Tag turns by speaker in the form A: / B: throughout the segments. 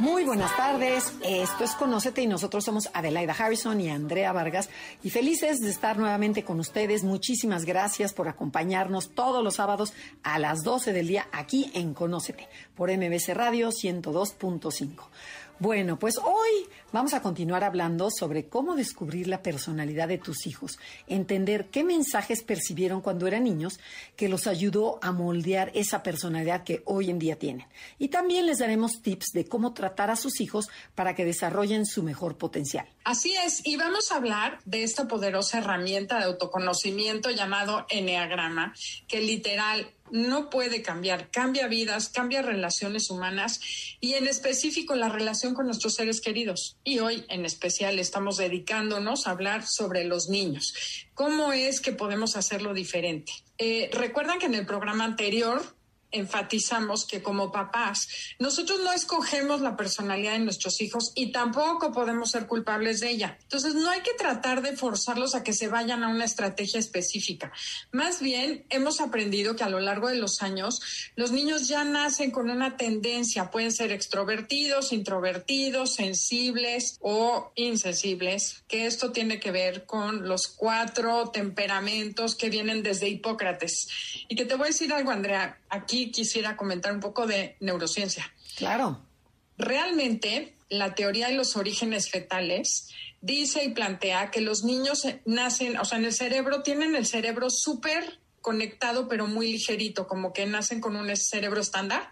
A: Muy buenas tardes, esto es Conócete y nosotros somos Adelaida Harrison y Andrea Vargas y felices de estar nuevamente con ustedes. Muchísimas gracias por acompañarnos todos los sábados a las 12 del día aquí en Conócete por MBC Radio 102.5. Bueno, pues hoy vamos a continuar hablando sobre cómo descubrir la personalidad de tus hijos, entender qué mensajes percibieron cuando eran niños que los ayudó a moldear esa personalidad que hoy en día tienen. Y también les daremos tips de cómo tratar a sus hijos para que desarrollen su mejor potencial.
B: Así es, y vamos a hablar de esta poderosa herramienta de autoconocimiento llamado Enneagrama, que literal no puede cambiar, cambia vidas, cambia relaciones humanas y en específico la relación con nuestros seres queridos. Y hoy en especial estamos dedicándonos a hablar sobre los niños. ¿Cómo es que podemos hacerlo diferente? Eh, Recuerdan que en el programa anterior enfatizamos que como papás, nosotros no escogemos la personalidad de nuestros hijos y tampoco podemos ser culpables de ella. Entonces, no hay que tratar de forzarlos a que se vayan a una estrategia específica. Más bien, hemos aprendido que a lo largo de los años, los niños ya nacen con una tendencia, pueden ser extrovertidos, introvertidos, sensibles o insensibles, que esto tiene que ver con los cuatro temperamentos que vienen desde Hipócrates. Y que te voy a decir algo, Andrea, aquí quisiera comentar un poco de neurociencia.
A: Claro.
B: Realmente, la teoría de los orígenes fetales dice y plantea que los niños nacen, o sea, en el cerebro tienen el cerebro súper conectado pero muy ligerito, como que nacen con un cerebro estándar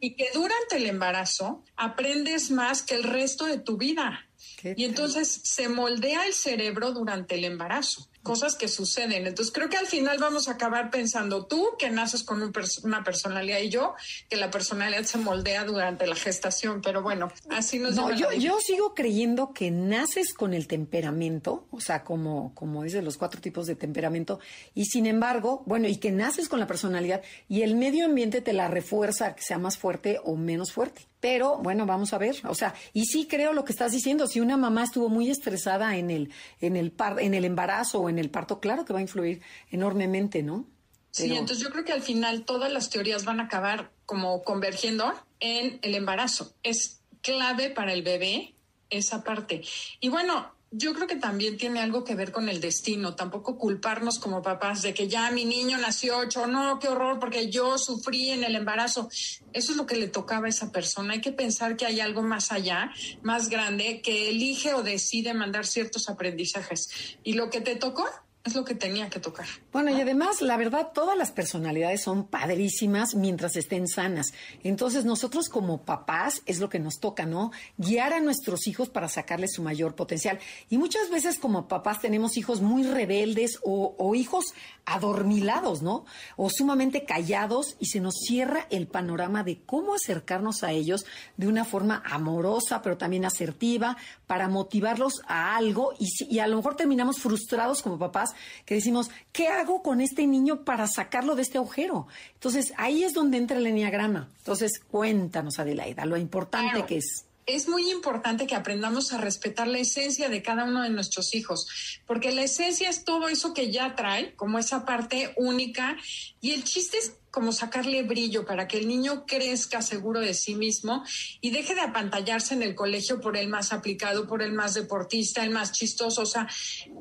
B: y que durante el embarazo aprendes más que el resto de tu vida.
A: ¿Qué
B: Y entonces se moldea el cerebro durante el embarazo, cosas que suceden. Entonces creo que al final vamos a acabar pensando tú que naces con un pers- una personalidad y yo que la personalidad se moldea durante la gestación. Pero bueno, así nos
A: No, yo, yo sigo creyendo que naces con el temperamento, o sea, como, como dice los cuatro tipos de temperamento, y sin embargo, bueno, y que naces con la personalidad y el medio ambiente te la refuerza que sea más fuerte o menos fuerte. Pero bueno, vamos a ver, o sea, y sí creo lo que estás diciendo, si una mamá estuvo muy estresada en el, en el par, en el embarazo o en el parto, claro que va a influir enormemente, ¿no?
B: Sí, entonces yo creo que al final todas las teorías van a acabar como convergiendo en el embarazo. Es clave para el bebé esa parte. Y bueno, yo creo que también tiene algo que ver con el destino. Tampoco culparnos como papás de que ya mi niño nació ocho, no, qué horror, porque yo sufrí en el embarazo. Eso es lo que le tocaba a esa persona. Hay que pensar que hay algo más allá, más grande, que elige o decide mandar ciertos aprendizajes. Y lo que te tocó es lo que tenía que tocar.
A: Bueno, y además, la verdad, todas las personalidades son padrísimas mientras estén sanas. Entonces, nosotros como papás es lo que nos toca, ¿no? Guiar a nuestros hijos para sacarles su mayor potencial. Y muchas veces como papás tenemos hijos muy rebeldes o, o hijos adormilados, ¿no? O sumamente callados y se nos cierra el panorama de cómo acercarnos a ellos de una forma amorosa, pero también asertiva, para motivarlos a algo y, y a lo mejor terminamos frustrados como papás que decimos, ¿qué hago con este niño para sacarlo de este agujero? Entonces, ahí es donde entra el enneagrama. Entonces, cuéntanos, Adelaida, lo importante
B: Claro.
A: que es.
B: es muy importante que aprendamos a respetar la esencia de cada uno de nuestros hijos, porque la esencia es todo eso que ya trae, como esa parte única, y el chiste es como sacarle brillo para que el niño crezca seguro de sí mismo y deje de apantallarse en el colegio por el más aplicado, por el más deportista, el más chistoso. O sea,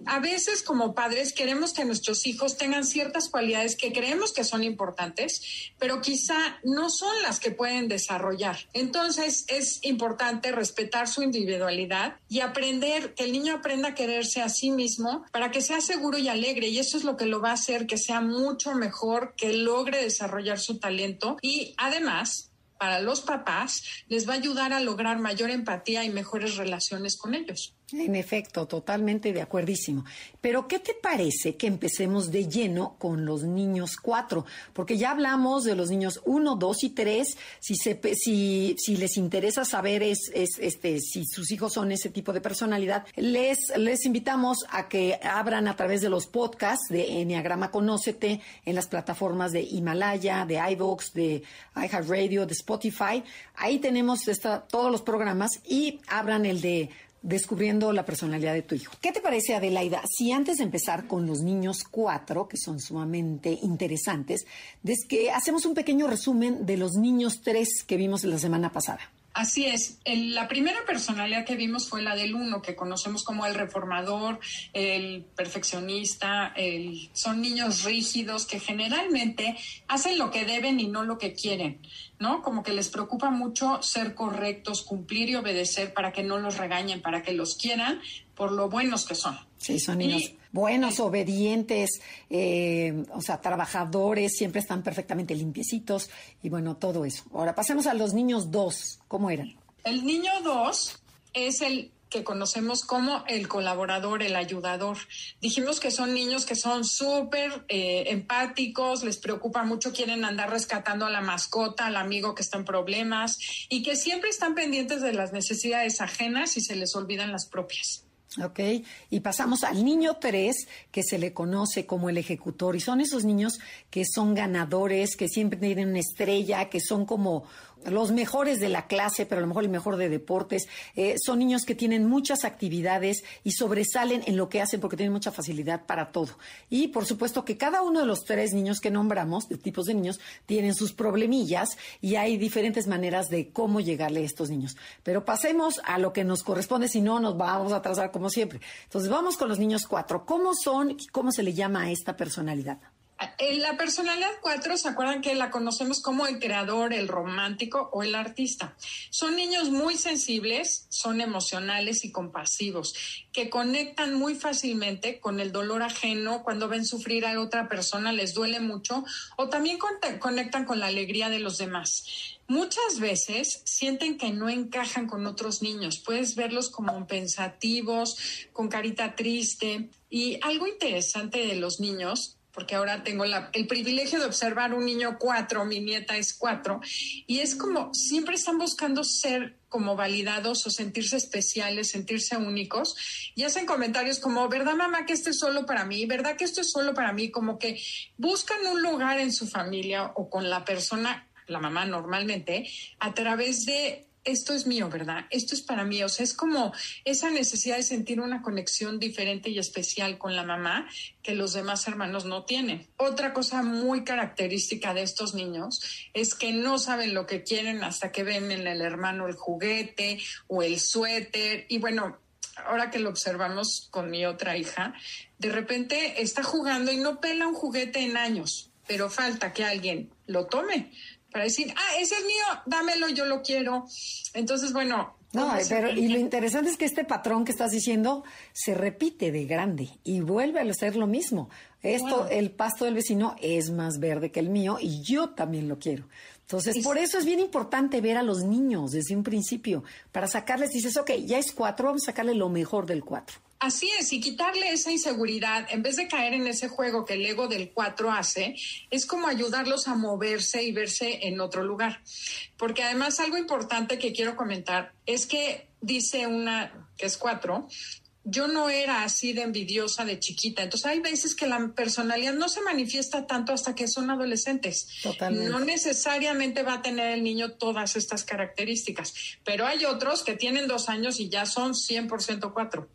B: a veces como padres queremos que nuestros hijos tengan ciertas cualidades que creemos que son importantes, pero quizá no son las que pueden desarrollar. Entonces es importante respetar su individualidad y aprender, que el niño aprenda a quererse a sí mismo para que sea seguro y alegre. Y eso es lo que lo va a hacer que sea mucho mejor, que logre desarrollar su talento y además para los papás les va a ayudar a lograr mayor empatía y mejores relaciones con ellos.
A: En efecto, totalmente de acuerdísimo. Pero, ¿qué te parece que empecemos de lleno con los niños cuatro? Porque ya hablamos de los niños uno, dos y tres. Si, se, si, si les interesa saber es, es, este, si sus hijos son ese tipo de personalidad, les, les invitamos a que abran a través de los podcasts de Enneagrama Conócete en las plataformas de Himalaya, de iVoox, de iHeartRadio, de Spotify. Ahí tenemos todos los programas y abran el de descubriendo la personalidad de tu hijo. ¿Qué te parece, Adelaida, si antes de empezar con los niños cuatro, que son sumamente interesantes, es que hacemos un pequeño resumen de los niños tres que vimos la semana pasada?
B: Así es. la primera personalidad que vimos fue la del uno, que conocemos como el reformador, el perfeccionista. son niños rígidos que generalmente hacen lo que deben y no lo que quieren, ¿no? Como que les preocupa mucho ser correctos, cumplir y obedecer para que no los regañen, para que los quieran por lo buenos que son.
A: Sí, son niños buenos, obedientes, eh, o sea, trabajadores, siempre están perfectamente limpiecitos y bueno, todo eso. Ahora pasemos a los niños dos. ¿Cómo eran?
B: El niño dos es el que conocemos como el colaborador, el ayudador. Dijimos que son niños que son súper eh, empáticos, les preocupa mucho, quieren andar rescatando a la mascota, al amigo que está en problemas y que siempre están pendientes de las necesidades ajenas y se les olvidan las propias.
A: Ok, y pasamos al niño 3, que se le conoce como el ejecutor, y son esos niños que son ganadores, que siempre tienen una estrella, que son como los mejores de la clase, pero a lo mejor el mejor de deportes. Eh, son niños que tienen muchas actividades y sobresalen en lo que hacen porque tienen mucha facilidad para todo. Y por supuesto que cada uno de los tres niños que nombramos, de tipos de niños, tienen sus problemillas y hay diferentes maneras de cómo llegarle a estos niños. Pero pasemos a lo que nos corresponde, si no nos vamos a atrasar como siempre. Entonces vamos con los niños cuatro. ¿Cómo son cómo se le llama a esta personalidad?
B: En la personalidad 4, ¿se acuerdan que la conocemos como el creador, el romántico o el artista? Son niños muy sensibles, son emocionales y compasivos, que conectan muy fácilmente con el dolor ajeno cuando ven sufrir a otra persona, les duele mucho, o también conectan con la alegría de los demás. Muchas veces sienten que no encajan con otros niños. Puedes verlos como pensativos, con carita triste. Y algo interesante de los niños porque ahora tengo el privilegio de observar un niño cuatro, mi nieta es cuatro, y es como siempre están buscando ser como validados o sentirse especiales, sentirse únicos, y hacen comentarios como, ¿verdad mamá que esto es solo para mí? ¿Verdad que esto es solo para mí? Como que buscan un lugar en su familia o con la persona, la mamá normalmente, a través de esto es mío, ¿verdad? Esto es para mí. O sea, es como esa necesidad de sentir una conexión diferente y especial con la mamá que los demás hermanos no tienen. Otra cosa muy característica de estos niños es que no saben lo que quieren hasta que ven en el hermano el juguete o el suéter. Y bueno, ahora que lo observamos con mi otra hija, de repente está jugando y no pela un juguete en años, pero falta que alguien lo tome para decir, ah, ese es mío, dámelo, yo lo quiero. Entonces, bueno.
A: No, pero y lo interesante es que este patrón que estás diciendo se repite de grande y vuelve a ser lo mismo. Esto, el pasto del vecino es más verde que el mío y yo también lo quiero. Entonces, por eso es bien importante ver a los niños desde un principio, para sacarles, dices, ok, ya es cuatro, vamos a sacarle lo mejor del cuatro.
B: Así es, y quitarle esa inseguridad, en vez de caer en ese juego que el ego del 4 hace, es como ayudarlos a moverse y verse en otro lugar. Porque además algo importante que quiero comentar es que dice una que es 4, yo no era así de envidiosa de chiquita. Entonces hay veces que la personalidad no se manifiesta tanto hasta que son adolescentes. Totalmente. No necesariamente va a tener el niño todas estas características, pero hay otros que tienen dos años y ya son 100% cuatro.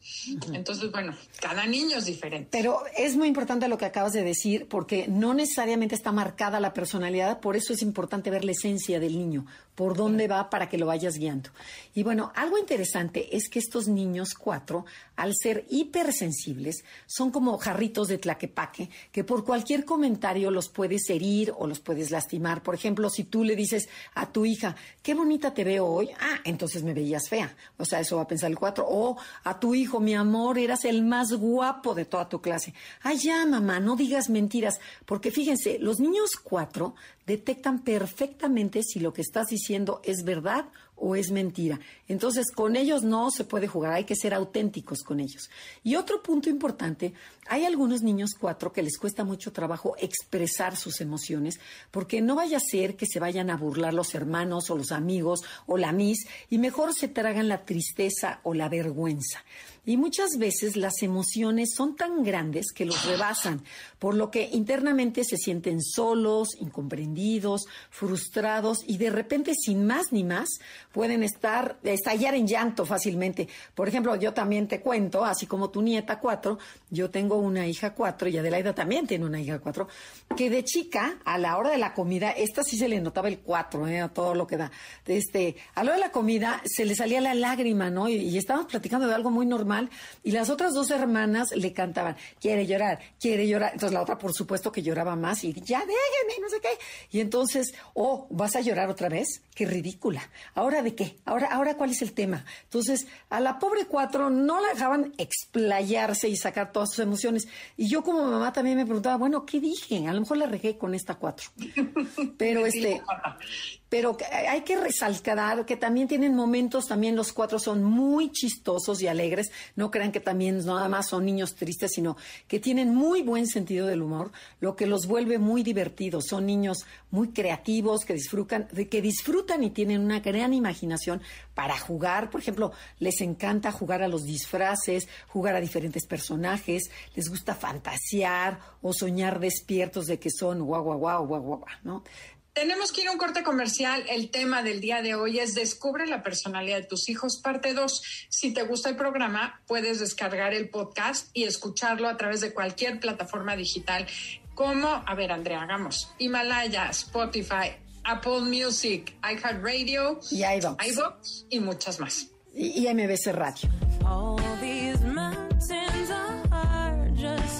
B: Entonces, bueno, cada niño es diferente.
A: Pero es muy importante lo que acabas de decir porque no necesariamente está marcada la personalidad, por eso es importante ver la esencia del niño, por dónde va para que lo vayas guiando. Y bueno, algo interesante es que estos niños cuatro al ser hipersensibles, son como jarritos de tlaquepaque, que por cualquier comentario los puedes herir o los puedes lastimar. Por ejemplo, si tú le dices a tu hija, qué bonita te veo hoy, ah, entonces me veías fea. O sea, eso va a pensar el cuatro. O a tu hijo, mi amor, eras el más guapo de toda tu clase. Ay, mamá, no digas mentiras. Porque fíjense, los niños cuatro detectan perfectamente si lo que estás diciendo es verdad o es mentira. Entonces, con ellos no se puede jugar, hay que ser auténticos con ellos. Y otro punto importante, hay algunos niños cuatro que les cuesta mucho trabajo expresar sus emociones, porque no vaya a ser que se vayan a burlar los hermanos o los amigos o la mis, y mejor se tragan la tristeza o la vergüenza. Y muchas veces las emociones son tan grandes que los rebasan, por lo que internamente se sienten solos, incomprendidos, frustrados y de repente sin más ni más pueden estar, estallar en llanto fácilmente. Por ejemplo, yo también te cuento, así como tu nieta cuatro, yo tengo una hija cuatro y Adelaida también tiene una hija cuatro, que de chica, a la hora de la comida, esta sí se le notaba el cuatro, ¿eh? a todo lo que da. Este, a la hora de la comida se le salía la lágrima, ¿no? Y, y estábamos platicando de algo muy normal y las otras dos hermanas le cantaban, quiere llorar, quiere llorar. Entonces la otra, por supuesto, que lloraba más y ya déjenme, no sé qué. Y entonces, oh, ¿vas a llorar otra vez? Qué ridícula. ¿Ahora de qué? ¿Ahora, ahora cuál es el tema? Entonces, a la pobre cuatro no la dejaban explayarse y sacar todas sus emociones. Y yo como mamá también me preguntaba, bueno, ¿qué dije? A lo mejor la regué con esta cuatro. Pero este, pero hay que resaltar que también tienen momentos, también los cuatro son muy chistosos y alegres. No crean que también nada más son niños tristes, sino que tienen muy buen sentido del humor, lo que los vuelve muy divertidos. Son niños muy creativos que disfrutan, que disfrutan y tienen una gran imaginación para jugar. Por ejemplo, les encanta jugar a los disfraces, jugar a diferentes personajes, les gusta fantasear o soñar despiertos de que son guau, guau, guau, guau, guau, ¿no?
B: Tenemos que ir a un corte comercial. El tema del día de hoy es Descubre la personalidad de tus hijos, parte 2. Si te gusta el programa, puedes descargar el podcast y escucharlo a través de cualquier plataforma digital como, a ver, Andrea, hagamos Himalaya, Spotify, Apple Music, iHeartRadio,
A: y
B: iVoox. y muchas más.
A: Y, y MBC Radio.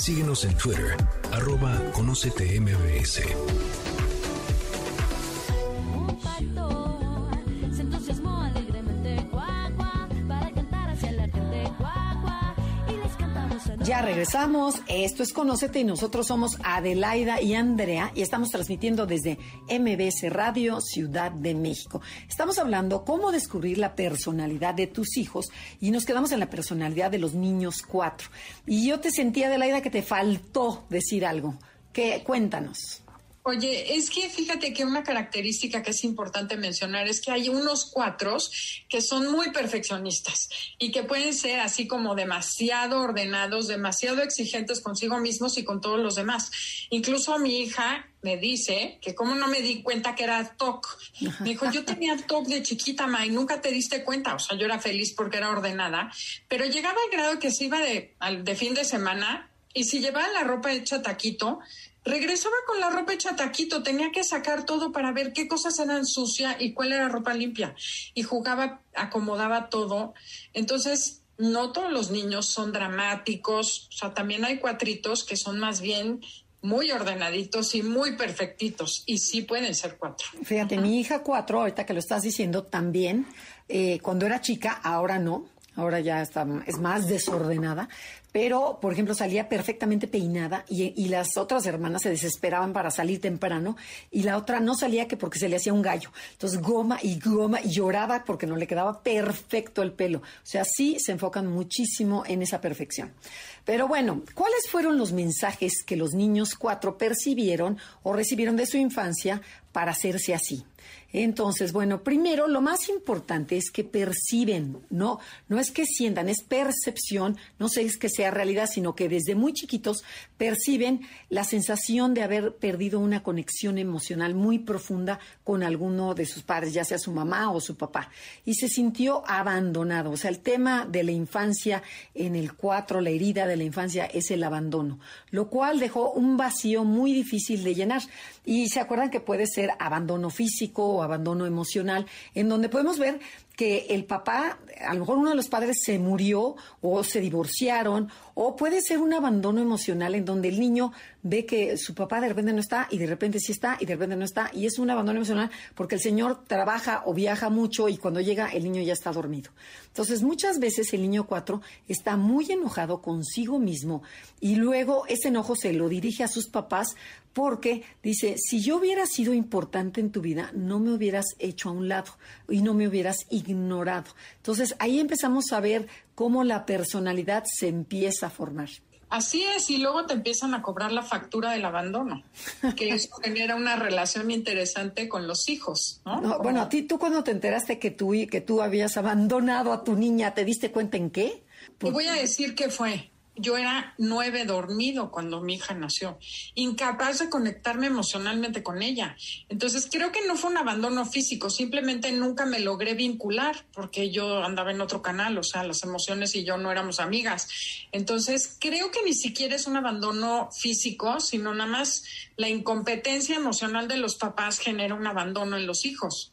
C: Síguenos en Twitter, arroba Conócete
A: Regresamos. Esto es Conócete y nosotros somos Adelaida y Andrea y estamos transmitiendo desde MBS Radio Ciudad de México. Estamos hablando cómo descubrir la personalidad de tus hijos y nos quedamos en la personalidad de los niños cuatro. Y yo te sentía, Adelaida, que te faltó decir algo. ¿Qué? Cuéntanos.
B: Oye, es que fíjate que una característica que es importante mencionar es que hay unos cuatros que son muy perfeccionistas y que pueden ser así como demasiado ordenados, demasiado exigentes consigo mismos y con todos los demás. Incluso mi hija me dice que como no me di cuenta que era TOC. Me dijo, yo tenía TOC de chiquita, ma, y nunca te diste cuenta. O sea, yo era feliz porque era ordenada, pero llegaba al grado que se iba de, de fin de semana y si llevaba la ropa hecha taquito, regresaba con la ropa hecha taquito, tenía que sacar todo para ver qué cosas eran sucia y cuál era ropa limpia. Y jugaba, acomodaba todo. Entonces, no todos los niños son dramáticos, o sea, también hay cuatritos que son más bien muy ordenaditos y muy perfectitos, y sí pueden ser cuatro.
A: Fíjate, mi hija cuatro, ahorita que lo estás diciendo, también, eh, cuando era chica, ahora no, ahora ya está, es más desordenada, pero, por ejemplo, salía perfectamente peinada y, las otras hermanas se desesperaban para salir temprano y la otra no salía que porque se le hacía un gallo. Entonces, goma y goma y lloraba porque no le quedaba perfecto el pelo. O sea, sí se enfocan muchísimo en esa perfección. Pero bueno, ¿cuáles fueron los mensajes que los niños cuatro percibieron o recibieron de su infancia para hacerse así? Entonces, bueno, primero lo más importante es que perciben, no, no es que sientan, es percepción, no sé, es que sea realidad, sino que desde muy chiquitos perciben la sensación de haber perdido una conexión emocional muy profunda con alguno de sus padres, ya sea su mamá o su papá. Y se sintió abandonado. O sea, el tema de la infancia en el 4, la herida de la infancia, es el abandono, lo cual dejó un vacío muy difícil de llenar. Y se acuerdan que puede ser abandono físico o abandono emocional, en donde podemos ver que el papá, a lo mejor uno de los padres se murió o se divorciaron, o puede ser un abandono emocional en donde el niño ve que su papá de repente no está y de repente sí está y de repente no está, y es un abandono emocional porque el señor trabaja o viaja mucho y cuando llega el niño ya está dormido. Entonces, muchas veces el niño cuatro está muy enojado consigo mismo y luego ese enojo se lo dirige a sus papás porque dice, si yo hubiera sido importante en tu vida, no me hubieras hecho a un lado y no me hubieras ignorado. Entonces ahí empezamos a ver cómo la personalidad se empieza a formar.
B: Así es, y luego te empiezan a cobrar la factura del abandono, que eso genera una relación interesante con los hijos, ¿no?
A: bueno, a ti, tú cuando te enteraste que tú, que tú habías abandonado a tu niña, ¿te diste cuenta en qué?
B: Te voy a decir qué fue yo era nueve dormido cuando mi hija nació, incapaz de conectarme emocionalmente con ella. Entonces creo que no fue un abandono físico, simplemente nunca me logré vincular porque yo andaba en otro canal, o sea, las emociones y yo no éramos amigas. Entonces creo que ni siquiera es un abandono físico, sino nada más la incompetencia emocional de los papás genera un abandono en los hijos.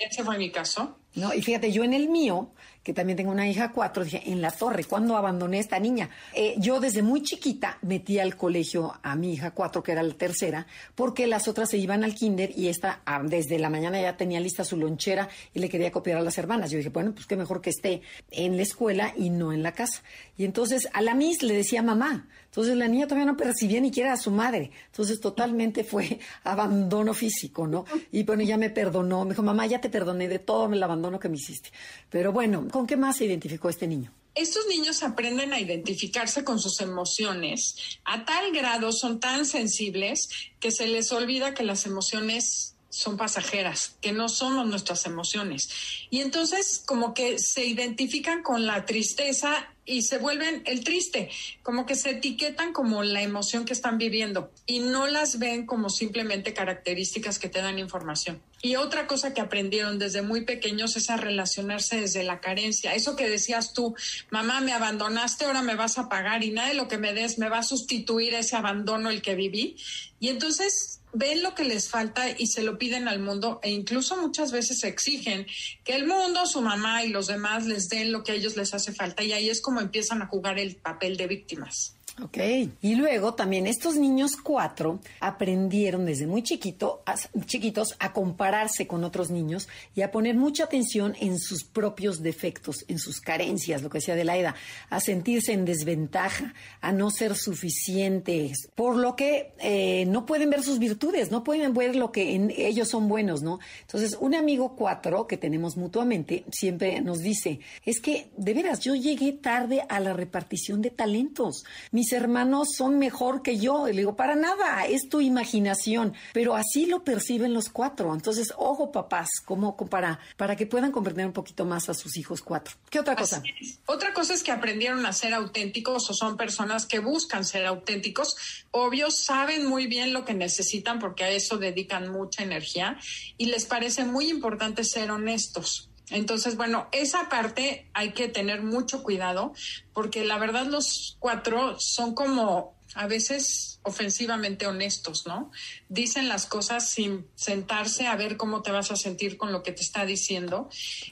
B: Ese fue mi caso.
A: No, y fíjate, yo en el mío, que también tengo una hija cuatro, dije, en la torre, ¿cuándo abandoné a esta niña? Eh, yo desde muy chiquita metí al colegio a mi hija cuatro, que era la tercera, porque las otras se iban al kinder y esta ah, desde la mañana ya tenía lista su lonchera y le quería copiar a las hermanas. Yo dije, bueno, pues qué mejor que esté en la escuela y no en la casa. Y entonces a la Miss le decía mamá. Entonces la niña todavía no percibía ni siquiera a su madre. Entonces totalmente fue abandono físico, ¿no? Y bueno, ya me perdonó. Me dijo, mamá, ya te perdoné de todo el abandono que me hiciste. Pero bueno, ¿Con qué más se identificó este niño?
B: Estos niños aprenden a identificarse con sus emociones a tal grado, son tan sensibles que se les olvida que las emociones son pasajeras, que no somos nuestras emociones. Y entonces como que se identifican con la tristeza y se vuelven el triste, como que se etiquetan como la emoción que están viviendo y no las ven como simplemente características que te dan información. Y otra cosa que aprendieron desde muy pequeños es a relacionarse desde la carencia. Eso que decías tú, mamá, me abandonaste, ahora me vas a pagar y nada de lo que me des me va a sustituir ese abandono el que viví. Y entonces ven lo que les falta y se lo piden al mundo e incluso muchas veces exigen que el mundo, su mamá y los demás les den lo que a ellos les hace falta y ahí es como empiezan a jugar el papel de víctimas.
A: Ok. Y luego también estos niños cuatro aprendieron desde muy chiquito, chiquitos a compararse con otros niños y a poner mucha atención en sus propios defectos, en sus carencias, lo que decía Adelaida, a sentirse en desventaja, a no ser suficientes, por lo que eh, no pueden ver sus virtudes, no pueden ver lo que en ellos son buenos, ¿no? Entonces, un amigo cuatro que tenemos mutuamente siempre nos dice, es que de veras, yo llegué tarde a la repartición de talentos. Mis hermanos son mejor que yo. Y le digo, para nada, es tu imaginación. Pero así lo perciben los cuatro. Entonces, ojo, papás, como para, para que puedan comprender un poquito más a sus hijos cuatro. ¿Qué otra cosa?
B: Otra cosa es que aprendieron a ser auténticos o son personas que buscan ser auténticos. Obvio, saben muy bien lo que necesitan porque a eso dedican mucha energía y les parece muy importante ser honestos. Entonces, bueno, esa parte hay que tener mucho cuidado porque la verdad los cuatro son como a veces ofensivamente honestos, ¿no? Dicen las cosas sin sentarse a ver cómo te vas a sentir con lo que te está diciendo.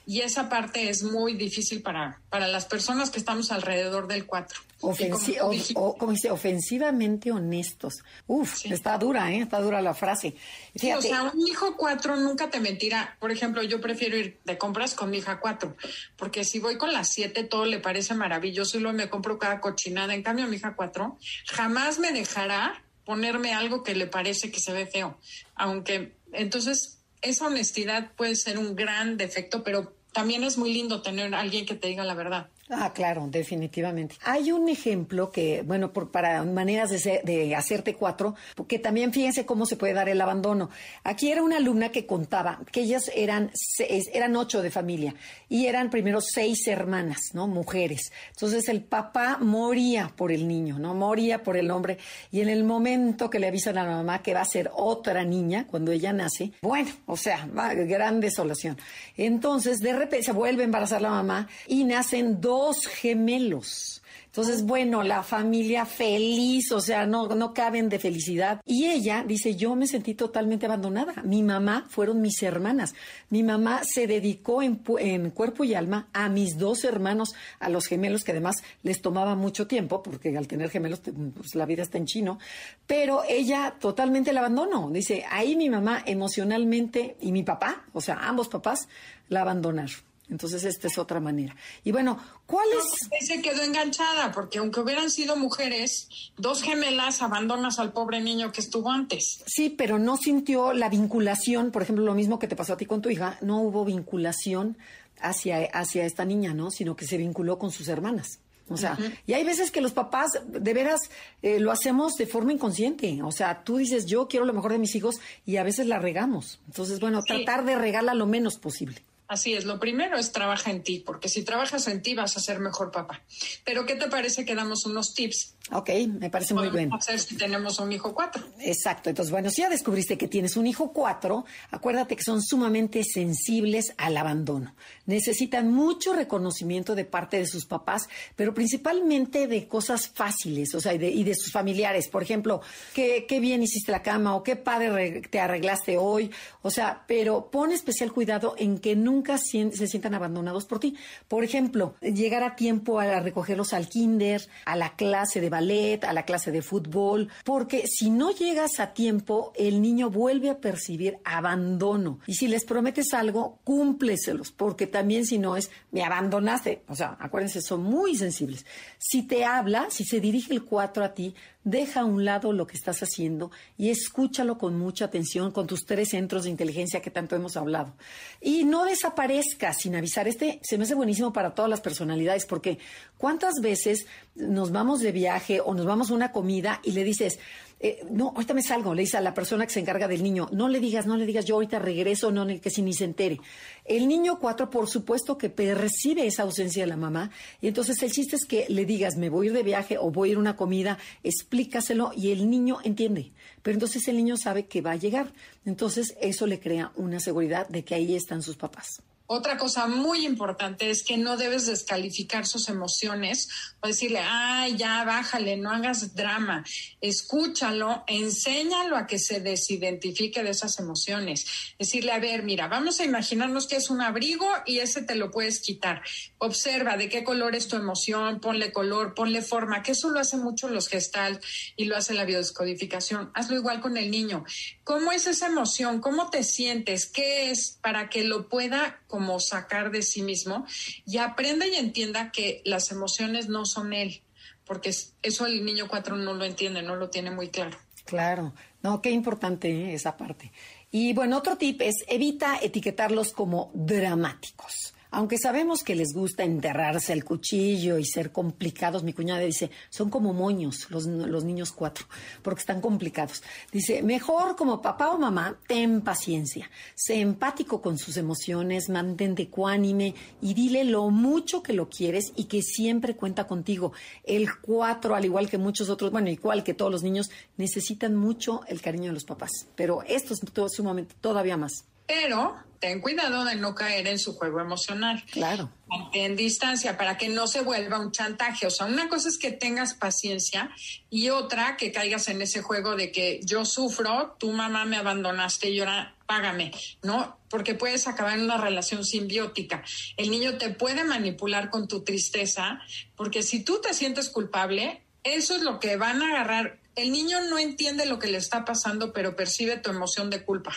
B: Y esa parte es muy difícil para, para las personas que estamos alrededor del cuatro.
A: Como, dice, ofensivamente honestos. Uf, está dura, ¿eh? Está dura la frase.
B: o sea, un hijo cuatro nunca te mentirá. Por ejemplo, yo prefiero ir de compras con mi hija cuatro, porque si voy con las siete todo le parece maravilloso y luego me compro cada cochinada. En cambio, mi hija cuatro jamás me dejará ponerme algo que le parece que se ve feo. Aunque, entonces, esa honestidad puede ser un gran defecto, pero también es muy lindo tener a alguien que te diga la verdad.
A: Ah, claro, definitivamente. Hay un ejemplo que, bueno, por, para maneras de, de, hacerte cuatro, que también fíjense cómo se puede dar el abandono. Aquí era una alumna que contaba que ellas eran, seis, eran ocho de familia y eran primero seis hermanas, ¿no? Mujeres. Entonces el papá moría por el niño, ¿no? Moría por el hombre y en el momento que le avisan a la mamá que va a ser otra niña cuando ella nace, bueno, o sea, va, gran desolación. Entonces, de repente se vuelve a embarazar la mamá y nacen dos dos gemelos. Entonces, bueno, la familia feliz, o sea, no, no caben de felicidad. Y ella dice, yo me sentí totalmente abandonada. Mi mamá fueron mis hermanas. Mi mamá se dedicó en, en, cuerpo y alma a mis dos hermanos, a los gemelos, que además les tomaba mucho tiempo, porque al tener gemelos, pues la vida está en chino. Pero ella totalmente la abandonó. Dice, ahí mi mamá emocionalmente y mi papá, o sea, ambos papás, la abandonaron. Entonces, esta es otra manera. Y bueno, ¿cuál es?
B: se quedó enganchada, porque aunque hubieran sido mujeres, dos gemelas abandonas al pobre niño que estuvo antes.
A: Sí, pero no sintió la vinculación, por ejemplo, lo mismo que te pasó a ti con tu hija, no hubo vinculación hacia, hacia esta niña, ¿no? Sino que se vinculó con sus hermanas. O sea, y hay veces que los papás de veras eh, lo hacemos de forma inconsciente. O sea, tú dices, yo quiero lo mejor de mis hijos y a veces la regamos. Entonces, bueno, tratar de regarla lo menos posible.
B: Así es, lo primero es trabaja en ti, porque si trabajas en ti vas a ser mejor papá. Pero ¿qué te parece que damos unos tips?
A: Ok, me parece muy bien.
B: hacer si tenemos un hijo cuatro?
A: Exacto, entonces bueno, si ya descubriste que tienes un hijo cuatro, acuérdate que son sumamente sensibles al abandono. Necesitan mucho reconocimiento de parte de sus papás, pero principalmente de cosas fáciles, o sea, y de, y de sus familiares. Por ejemplo, qué, qué bien hiciste la cama o qué padre te arreglaste hoy. O sea, pero pon especial cuidado en que nunca nunca se sientan abandonados por ti. Por ejemplo, llegar a tiempo a recogerlos al kinder, a la clase de ballet, a la clase de fútbol, porque si no llegas a tiempo, el niño vuelve a percibir abandono. Y si les prometes algo, cúmpleselos, porque también si no es, me abandonaste. O sea, acuérdense, son muy sensibles. Si te habla, si se dirige el 4 a ti, deja a un lado lo que estás haciendo y escúchalo con mucha atención con tus tres centros de inteligencia que tanto hemos hablado. Y no desaparezca sin avisar. Este se me hace buenísimo para todas las personalidades porque ¿cuántas veces nos vamos de viaje o nos vamos a una comida y le dices, eh, no, ahorita me salgo, le dice a la persona que se encarga del niño, no le digas, no le digas, yo ahorita regreso, no, que si ni se entere. El niño cuatro, por supuesto que percibe esa ausencia de la mamá, y entonces el chiste es que le digas, me voy a ir de viaje o voy a ir a una comida, explícaselo y el niño entiende. Pero entonces el niño sabe que va a llegar. Entonces eso le crea una seguridad de que ahí están sus papás.
B: Otra cosa muy importante es que no debes descalificar sus emociones o decirle, ay, ya, bájale, no hagas drama. Escúchalo, enséñalo a que se desidentifique de esas emociones. Decirle, a ver, mira, vamos a imaginarnos que es un abrigo y ese te lo puedes quitar. Observa de qué color es tu emoción, ponle color, ponle forma, que eso lo hacen mucho los gestal y lo hace la biodescodificación. Hazlo igual con el niño. ¿Cómo es esa emoción? ¿Cómo te sientes? ¿Qué es para que lo pueda como sacar de sí mismo y aprenda y entienda que las emociones no son él, porque eso el niño cuatro no lo entiende, no lo tiene muy claro.
A: Claro, no, qué importante ¿eh? esa parte. Y bueno, otro tip es evita etiquetarlos como dramáticos. Aunque sabemos que les gusta enterrarse el cuchillo y ser complicados, mi cuñada dice, son como moños los, los, niños cuatro, porque están complicados. Dice, mejor como papá o mamá, ten paciencia, sé empático con sus emociones, mantente ecuánime y dile lo mucho que lo quieres y que siempre cuenta contigo. El cuatro, al igual que muchos otros, bueno, igual que todos los niños, necesitan mucho el cariño de los papás, pero esto es todo, sumamente todavía más.
B: Pero ten cuidado de no caer en su juego emocional.
A: Claro.
B: En distancia para que no se vuelva un chantaje. O sea, una cosa es que tengas paciencia y otra que caigas en ese juego de que yo sufro, tu mamá me abandonaste y ahora págame, ¿no? Porque puedes acabar en una relación simbiótica. El niño te puede manipular con tu tristeza, porque si tú te sientes culpable, eso es lo que van a agarrar el niño no entiende lo que le está pasando, pero percibe tu emoción de culpa.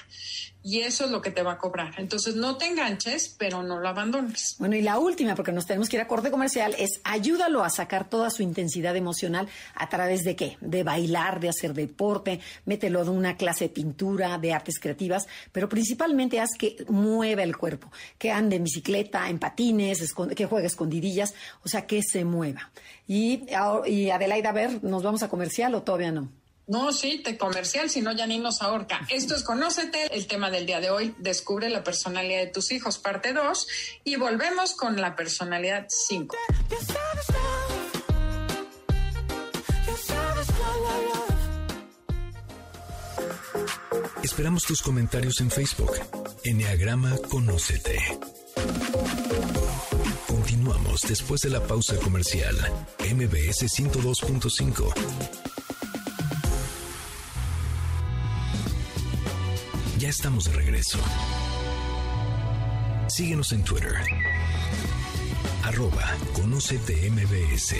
B: Y eso es lo que te va a cobrar. Entonces no te enganches, pero no lo abandones.
A: Bueno, y la última, porque nos tenemos que ir a corte comercial, es ayúdalo a sacar toda su intensidad emocional a través de qué? De bailar, de hacer deporte, mételo de una clase de pintura, de artes creativas, pero principalmente haz que mueva el cuerpo, que ande en bicicleta, en patines, que juegue escondidillas, o sea, que se mueva. Y, y Adelaida, a ver, ¿nos vamos a comercial o todavía no?
B: No, sí, te comercial, si no ya ni nos ahorca. Esto es Conócete, el tema del día de hoy, descubre la personalidad de tus hijos, parte 2, y volvemos con la personalidad 5.
C: Esperamos tus comentarios en Facebook. Enneagrama Conócete. Continuamos después de la pausa comercial. MBS 102.5. Ya estamos de regreso. Síguenos en Twitter. Arroba Conocete MBS.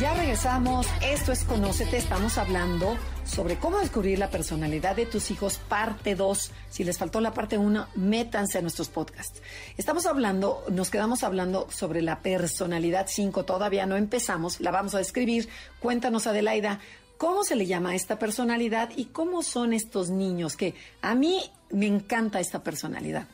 A: Ya regresamos. Esto es Conócete. Estamos hablando sobre cómo descubrir la personalidad de tus hijos, parte 2. Si les faltó la parte 1, métanse a nuestros podcasts. Estamos hablando, nos quedamos hablando sobre la personalidad 5. Todavía no empezamos, la vamos a describir. Cuéntanos, Adelaida, ¿cómo se le llama a esta personalidad y cómo son estos niños? Que a mí me encanta esta personalidad.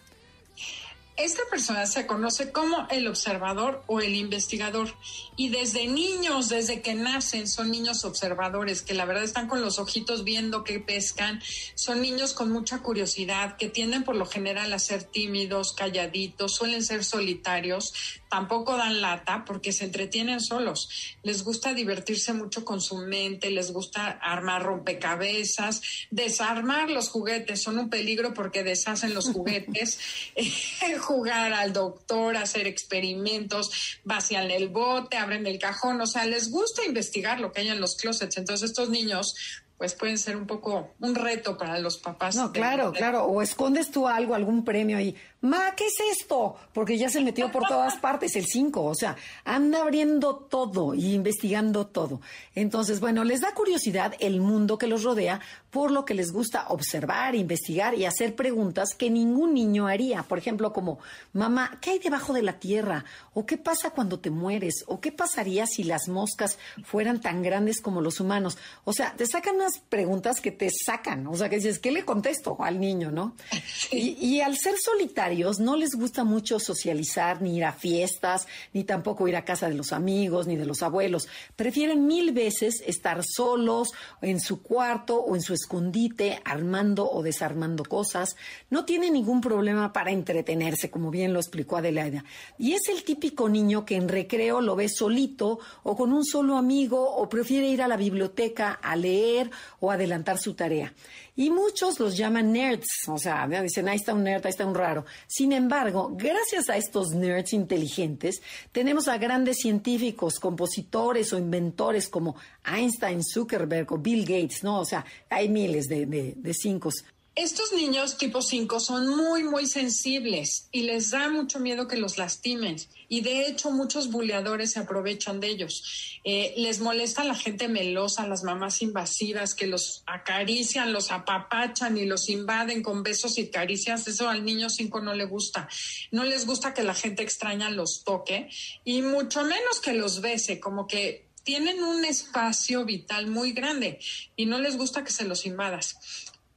B: Esta persona se conoce como el observador o el investigador. Y desde niños, desde que nacen, son niños observadores que la verdad están con los ojitos viendo que pescan, son niños con mucha curiosidad que tienden por lo general a ser tímidos, calladitos, suelen ser solitarios, tampoco dan lata porque se entretienen solos, les gusta divertirse mucho con su mente, les gusta armar rompecabezas, desarmar los juguetes, son un peligro porque deshacen los juguetes. jugar al doctor, hacer experimentos, vacían el bote, abren el cajón, o sea, les gusta investigar lo que hay en los closets. Entonces estos niños pues pueden ser un poco un reto para los papás.
A: No, claro, claro. O escondes tú algo, algún premio ahí. Ma, ¿qué es esto? Porque ya se metió por todas partes el 5. O sea, anda abriendo todo y investigando todo. Entonces, bueno, les da curiosidad el mundo que los rodea, por lo que les gusta observar, investigar y hacer preguntas que ningún niño haría. Por ejemplo, como, mamá, ¿qué hay debajo de la tierra? ¿O qué pasa cuando te mueres? ¿O qué pasaría si las moscas fueran tan grandes como los humanos? O sea, te sacan unas preguntas que te sacan. O sea, que dices, ¿qué le contesto al niño, no? Y, y al ser solitario, no les gusta mucho socializar, ni ir a fiestas, ni tampoco ir a casa de los amigos, ni de los abuelos. Prefieren mil veces estar solos, en su cuarto o en su escondite, armando o desarmando cosas. No tienen ningún problema para entretenerse, como bien lo explicó Adelaida. Y es el típico niño que en recreo lo ve solito o con un solo amigo o prefiere ir a la biblioteca a leer o adelantar su tarea. Y muchos los llaman nerds, o sea, dicen, ahí está un nerd, ahí está un raro. Sin embargo, gracias a estos nerds inteligentes, tenemos a grandes científicos, compositores o inventores como Einstein, Zuckerberg o Bill Gates, ¿no? O sea, hay miles de, de, de cinco.
B: Estos niños tipo 5 son muy, muy sensibles y les da mucho miedo que los lastimen. Y de hecho muchos buleadores se aprovechan de ellos. Eh, les molesta la gente melosa, las mamás invasivas que los acarician, los apapachan y los invaden con besos y caricias. Eso al niño 5 no le gusta. No les gusta que la gente extraña los toque y mucho menos que los bese, como que tienen un espacio vital muy grande y no les gusta que se los invadas.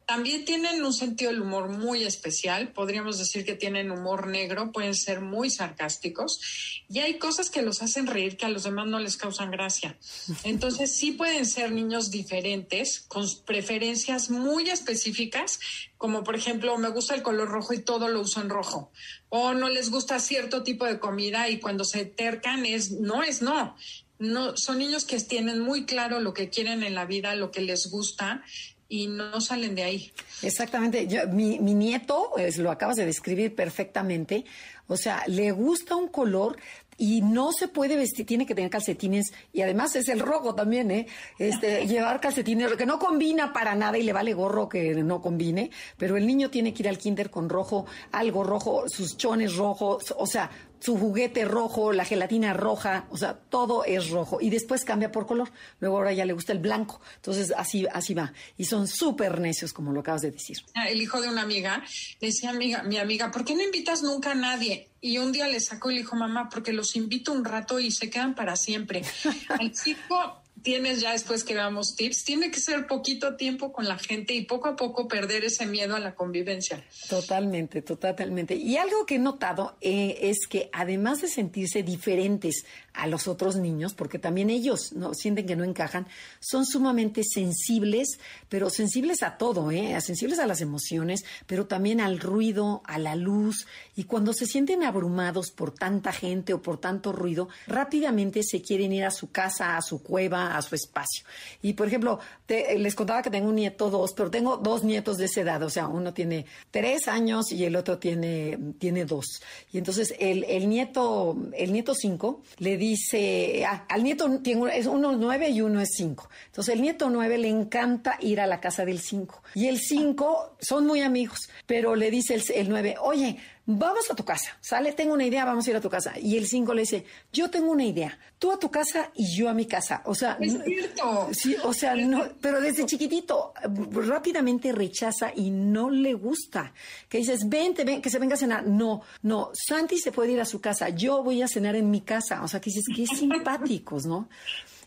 B: También tienen un sentido del humor muy especial, podríamos decir que tienen humor negro, pueden ser muy sarcásticos y hay cosas que los hacen reír que a los demás no les causan gracia. Entonces sí pueden ser niños diferentes, con preferencias muy específicas, como por ejemplo me gusta el color rojo y todo lo uso en rojo, o no les gusta cierto tipo de comida y cuando se tercan es no es no. No, son niños que tienen muy claro lo que quieren en la vida, lo que les gusta y no salen de ahí.
A: Exactamente. Yo, mi, mi nieto, lo acabas de describir perfectamente, o sea, le gusta un color y no se puede vestir, tiene que tener calcetines y además es el rojo también, ¿eh? Este, llevar calcetines que no combina para nada y le vale gorro que no combine, pero el niño tiene que ir al kinder con rojo, algo rojo, sus chones rojos, o sea, su juguete rojo, la gelatina roja, o sea, todo es rojo. Y después cambia por color. Luego ahora ya le gusta el blanco. Entonces así, así va. Y son súper necios, como lo acabas de decir.
B: Ah, el hijo de una amiga decía, amiga, mi amiga, ¿por qué no invitas nunca a nadie? Y un día le sacó y le dijo, mamá, porque los invito un rato y se quedan para siempre. Al chico tienes ya después que veamos tips, tiene que ser poquito tiempo con la gente y poco a poco perder ese miedo a la convivencia.
A: Totalmente, totalmente. Y algo que he notado eh, es que además de sentirse diferentes a los otros niños, porque también ellos no sienten que no encajan, son sumamente sensibles, pero sensibles a todo, ¿eh? sensibles a las emociones, pero también al ruido, a la luz, y cuando se sienten abrumados por tanta gente o por tanto ruido, rápidamente se quieren ir a su casa, a su cueva, a su espacio. Y por ejemplo, les contaba que tengo un nieto dos, pero tengo dos nietos de esa edad, o sea, uno tiene tres años y el otro tiene, tiene dos. Y entonces el, el nieto, el nieto cinco le dice, ah, al nieto tiene, es uno nueve y uno es cinco. Entonces el nieto nueve le encanta ir a la casa del cinco. Y el cinco son muy amigos, pero le dice el nueve, oye, vamos a tu casa, ¿sale? Tengo una idea, vamos a ir a tu casa. Y el 5 le dice, yo tengo una idea, tú a tu casa y yo a mi casa. O sea,
B: es cierto.
A: Sí, o sea, no, pero desde chiquitito rápidamente rechaza y no le gusta. Que dices, vente, ven, que se venga a cenar. No, no, Santi se puede ir a su casa, yo voy a cenar en mi casa. O sea, que dices, qué simpáticos, ¿no?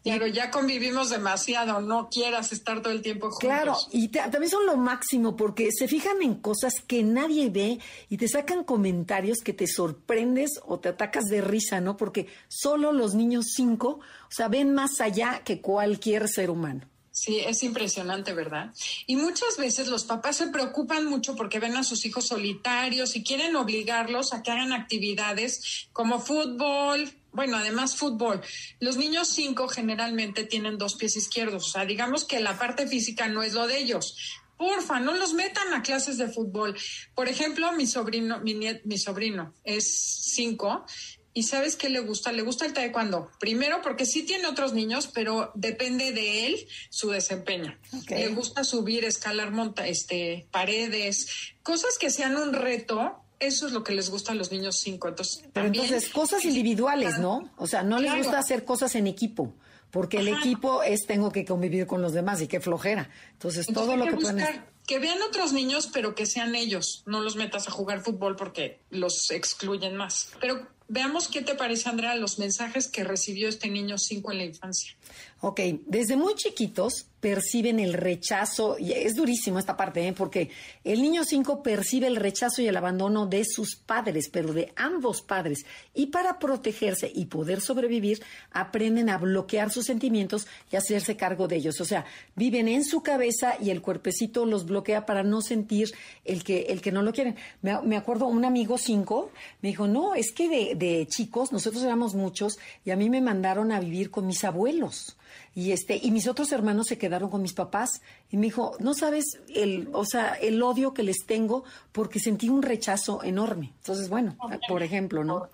B: Claro, ya convivimos demasiado, no quieras estar todo el tiempo juntos.
A: Claro, y también son lo máximo porque se fijan en cosas que nadie ve y te sacan comentarios que te sorprendes o te atacas de risa, ¿no? Porque solo los niños cinco, o sea, ven más allá que cualquier ser humano.
B: Sí, es impresionante, ¿verdad? Y muchas veces los papás se preocupan mucho porque ven a sus hijos solitarios y quieren obligarlos a que hagan actividades como fútbol, bueno, además fútbol. Los niños cinco generalmente tienen dos pies izquierdos, o sea, digamos que la parte física no es lo de ellos. Porfa, no los metan a clases de fútbol. Por ejemplo, mi sobrino, mi, mi sobrino es cinco ¿Y sabes qué le gusta? Le gusta el taekwondo. Primero porque sí tiene otros niños, pero depende de él su desempeño. Le gusta subir, escalar monta, este, paredes, cosas que sean un reto eso es lo que les gusta a los niños cinco. Entonces,
A: Pero entonces, cosas individuales, ¿no? O sea, no les gusta hacer cosas en equipo, porque el equipo es tengo que convivir con los demás y qué flojera. Entonces, todo lo que, pueden...
B: Que vean otros niños, pero que sean ellos. No los metas a jugar fútbol porque los excluyen más. Pero veamos qué te parece, Andrea, los mensajes que recibió este niño cinco en la infancia.
A: Ok, desde muy chiquitos perciben el rechazo, y es durísimo esta parte, ¿eh? porque el niño 5 percibe el rechazo y el abandono de sus padres, pero de ambos padres. Y para protegerse y poder sobrevivir, aprenden a bloquear sus sentimientos y hacerse cargo de ellos. O sea, viven en su cabeza y el cuerpecito los bloquea para no sentir el que, el que no lo quieren. Me, acuerdo, un amigo 5 me dijo, no, es que de, de chicos, nosotros éramos muchos y a mí me mandaron a vivir con mis abuelos. Y este, y mis otros hermanos se quedaron con mis papás y me dijo, "No sabes el, o sea, el odio que les tengo porque sentí un rechazo enorme." Entonces, bueno, por ejemplo, ¿no?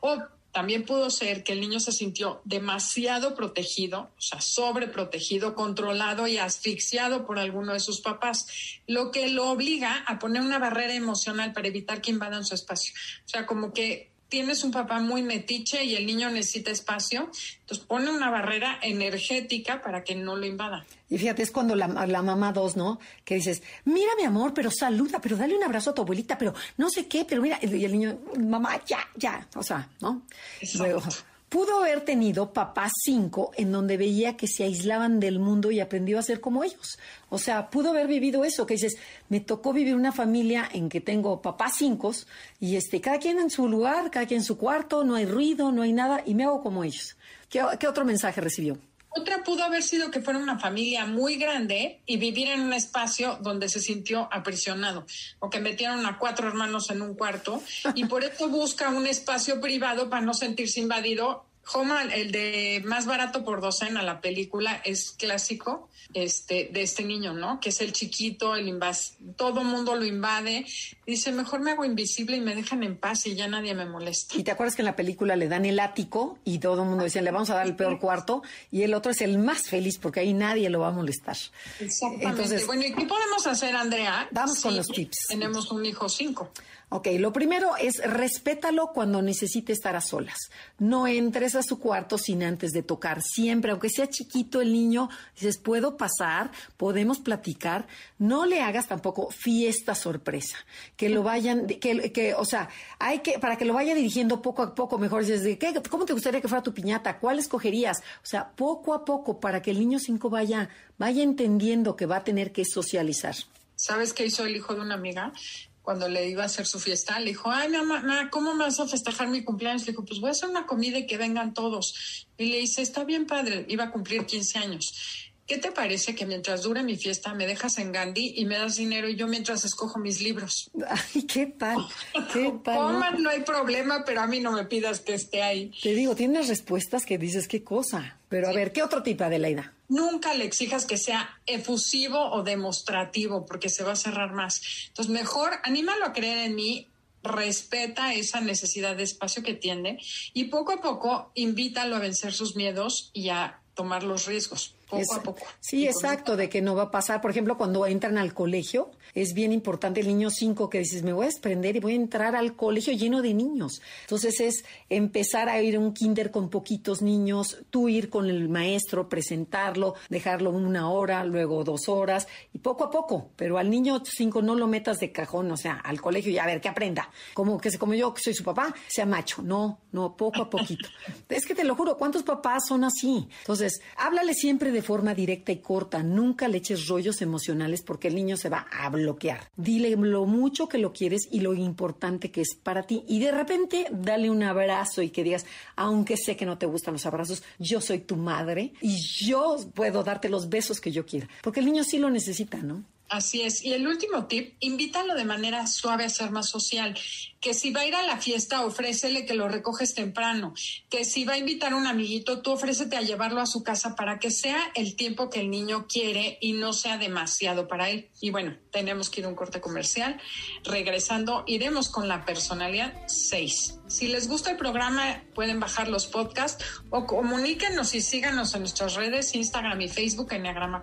B: O también pudo ser que el niño se sintió demasiado protegido, o sea, sobreprotegido, controlado y asfixiado por alguno de sus papás, lo que lo obliga a poner una barrera emocional para evitar que invadan su espacio. O sea, como que tienes un papá muy metiche y el niño necesita espacio, entonces pone una barrera energética para que no lo invada.
A: Y fíjate, es cuando la, mamá dos, ¿no? Que dices, mira mi amor, pero saluda, pero dale un abrazo a tu abuelita, pero no sé qué, pero mira, y el niño, mamá, ya, ya, o sea, ¿no? Luego, pudo haber tenido papá cinco en donde veía que se aislaban del mundo y aprendió a ser como ellos. O sea, pudo haber vivido eso, que dices, me tocó vivir una familia en que tengo papás cinco y este, cada quien en su lugar, cada quien en su cuarto, no hay ruido, no hay nada y me hago como ellos. ¿Qué, qué otro mensaje recibió?
B: Otra pudo haber sido que fuera una familia muy grande y vivir en un espacio donde se sintió aprisionado o que metieron a cuatro hermanos en un cuarto y por eso busca un espacio privado para no sentirse invadido Home, el de más barato por docena, la película es clásico este, de este niño, ¿no? Que es el chiquito, el invas, todo mundo lo invade. Dice, mejor me hago invisible y me dejan en paz y ya nadie me molesta.
A: Y te acuerdas que en la película le dan el ático y todo el mundo decía, le vamos a dar el peor cuarto y el otro es el más feliz porque ahí nadie lo va a molestar.
B: Exactamente. Entonces, bueno, ¿y qué podemos hacer, Andrea?
A: Vamos con los tips.
B: Tenemos un hijo cinco.
A: Ok, lo primero es respétalo cuando necesite estar a solas. No entres a su cuarto sin antes de tocar. Siempre, aunque sea chiquito el niño, dices, puedo pasar, podemos platicar. No le hagas tampoco fiesta sorpresa. Que lo vayan, que, que o sea, hay que, para que lo vaya dirigiendo poco a poco, mejor dices, ¿qué, ¿cómo te gustaría que fuera tu piñata? ¿Cuál escogerías? O sea, poco a poco, para que el niño cinco vaya, vaya entendiendo que va a tener que socializar.
B: ¿Sabes qué hizo el hijo de una amiga? Cuando le iba a hacer su fiesta, le dijo, ay, mamá, ¿cómo me vas a festejar mi cumpleaños? Le dijo, pues voy a hacer una comida y que vengan todos. Y le dice, está bien padre, iba a cumplir 15 años. ¿Qué te parece que mientras dure mi fiesta me dejas en Gandhi y me das dinero y yo mientras escojo mis libros?
A: Ay, qué tal, qué tal.
B: Coman, no hay problema, pero a mí no me pidas que esté ahí.
A: Te digo, tienes respuestas que dices, qué cosa. Pero a ver, ¿qué otro tipo, Adelaida?
B: Nunca le exijas que sea efusivo o demostrativo, porque se va a cerrar más. Entonces, mejor anímalo a creer en mí, respeta esa necesidad de espacio que tiene y poco a poco invítalo a vencer sus miedos y a tomar los riesgos poco a poco.
A: Sí, exacto, de que no va a pasar. Por ejemplo, cuando entran al colegio, es bien importante el niño 5 que dices, me voy a desprender y voy a entrar al colegio lleno de niños. Entonces es empezar a ir a un kinder con poquitos niños, tú ir con el maestro, presentarlo, dejarlo una hora, luego dos horas y poco a poco. Pero al niño 5 no lo metas de cajón, o sea, al colegio y a ver que aprenda. Como que se como yo, que soy su papá, sea macho. No, no, poco a poquito. es que te lo juro, ¿cuántos papás son así? Entonces, háblale siempre de forma directa y corta. Nunca le eches rollos emocionales porque el niño se va a bloquear. Dile lo mucho que lo quieres y lo importante que es para ti. Y de repente dale un abrazo y que digas, aunque sé que no te gustan los abrazos, yo soy tu madre y yo puedo darte los besos que yo quiera. Porque el niño sí lo necesita, ¿no?
B: Así es. Y el último tip, invítalo de manera suave a ser más social. Que si va a ir a la fiesta, ofrécele que lo recoges temprano. Que si va a invitar a un amiguito, tú ofrécete a llevarlo a su casa para que sea el tiempo que el niño quiere y no sea demasiado para él. Y bueno, tenemos que ir a un corte comercial. Regresando, iremos con la personalidad 6. Si les gusta el programa, pueden bajar los podcasts o comuníquenos y síganos en nuestras redes, Instagram y Facebook, Enneagrama.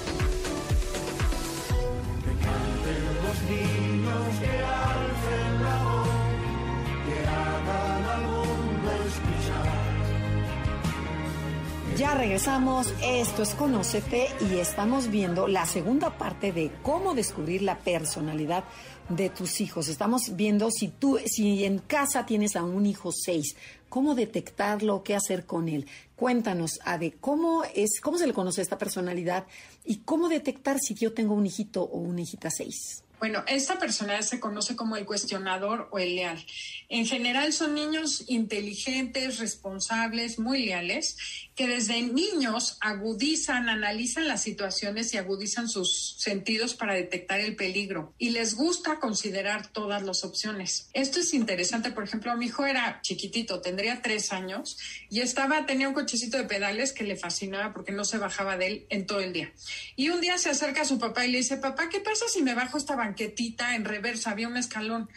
A: Ya regresamos, esto es Conócete y estamos viendo la segunda parte de cómo descubrir la personalidad de tus hijos. Estamos viendo si tú, si en casa tienes a un hijo seis, cómo detectarlo, qué hacer con él. Cuéntanos, Ade, cómo es, cómo se le conoce esta personalidad y cómo detectar si yo tengo un hijito o una hijita seis.
B: Bueno, esta personalidad se conoce como el cuestionador o el leal. En general son niños inteligentes, responsables, muy leales, que desde niños agudizan, analizan las situaciones y agudizan sus sentidos para detectar el peligro y les gusta considerar todas las opciones. Esto es interesante, por ejemplo, mi hijo era chiquitito, tendría tres años y estaba, tenía un cochecito de pedales que le fascinaba porque no se bajaba de él en todo el día. Y un día se acerca a su papá y le dice, papá, ¿qué pasa si me bajo esta banquetita en reversa? Había un escalón.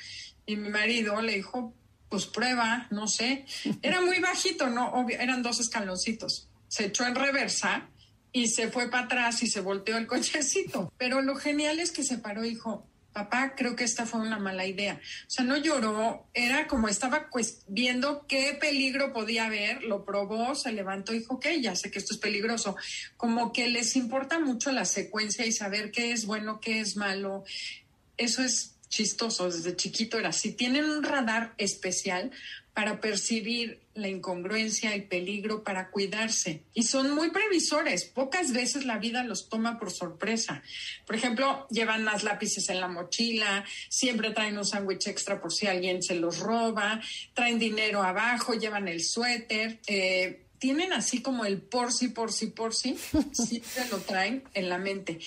B: Y mi marido le dijo, pues prueba, no sé. Era muy bajito, ¿no? Obvio, eran dos escaloncitos. Se echó en reversa y se fue para atrás y se volteó el cochecito. Pero lo genial es que se paró y dijo, papá, creo que esta fue una mala idea. O sea, no lloró, era como estaba pues, viendo qué peligro podía haber, lo probó, se levantó y dijo, ok, ya sé que esto es peligroso. Como que les importa mucho la secuencia y saber qué es bueno, qué es malo. Eso es chistoso, desde chiquito era así. Tienen un radar especial para percibir la incongruencia, el peligro, para cuidarse. Y son muy previsores. Pocas veces la vida los toma por sorpresa. Por ejemplo, llevan más lápices en la mochila, siempre traen un sándwich extra por si alguien se los roba, traen dinero abajo, llevan el suéter. Eh, tienen así como el por si, por si, por si, siempre lo traen en la mente.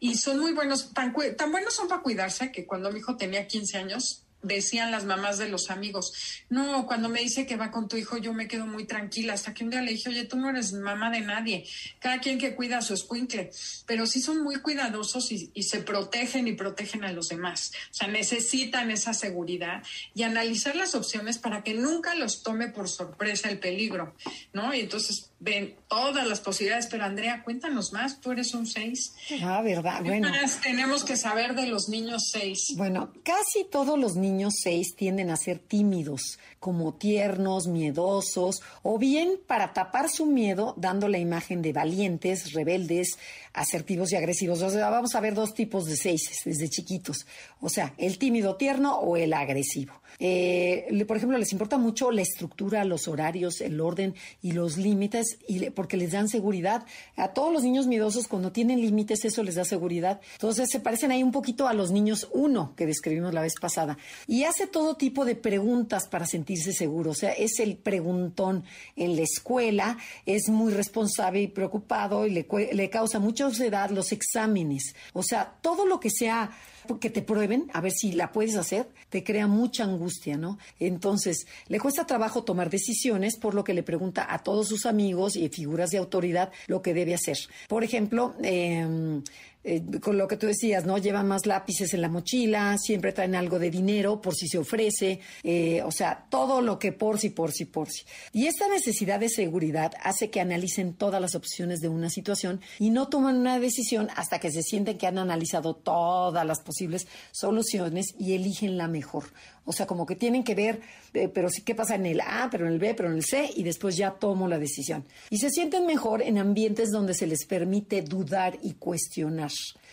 B: Y son muy buenos, tan, tan buenos son para cuidarse que cuando mi hijo tenía 15 años, decían las mamás de los amigos, no, cuando me dice que va con tu hijo yo me quedo muy tranquila, hasta que un día le dije, oye, tú no eres mamá de nadie, cada quien que cuida a su escuincle, pero sí son muy cuidadosos y, se protegen y protegen a los demás, o sea, necesitan esa seguridad y analizar las opciones para que nunca los tome por sorpresa el peligro, ¿no? Y entonces ven todas las posibilidades, pero Andrea, cuéntanos más, tú eres un seis.
A: Ah, verdad,
B: ¿Qué
A: bueno.
B: más tenemos que saber de los niños seis?
A: Bueno, casi todos los niños seis tienden a ser tímidos, como tiernos, miedosos, o bien para tapar su miedo dando la imagen de valientes, rebeldes, asertivos y agresivos. O sea, vamos a ver dos tipos de seis desde chiquitos. O sea, el tímido tierno o el agresivo. Eh, por ejemplo, les importa mucho la estructura, los horarios, el orden y los límites, porque les dan seguridad. A todos los niños miedosos, cuando tienen límites, eso les da seguridad. Entonces, se parecen ahí un poquito a los niños uno que describimos la vez pasada. Y hace todo tipo de preguntas para sentirse seguro. O sea, es el preguntón en la escuela, es muy responsable y preocupado y le, causa mucha ansiedad los exámenes. O sea, todo lo que sea que te prueben, a ver si la puedes hacer, te crea mucha angustia, ¿no? Entonces, le cuesta trabajo tomar decisiones, por lo que le pregunta a todos sus amigos y figuras de autoridad lo que debe hacer. Por ejemplo, eh, eh, con lo que tú decías, ¿no? Llevan más lápices en la mochila, siempre traen algo de dinero por si se ofrece, eh, o sea, todo lo que por si, por si, por si. Y esta necesidad de seguridad hace que analicen todas las opciones de una situación y no toman una decisión hasta que se sienten que han analizado todas las posibles soluciones y eligen la mejor. O sea, como que tienen que ver, eh, pero sí qué pasa en el A, pero en el B, pero en el C, y después ya tomo la decisión. Y se sienten mejor en ambientes donde se les permite dudar y cuestionar.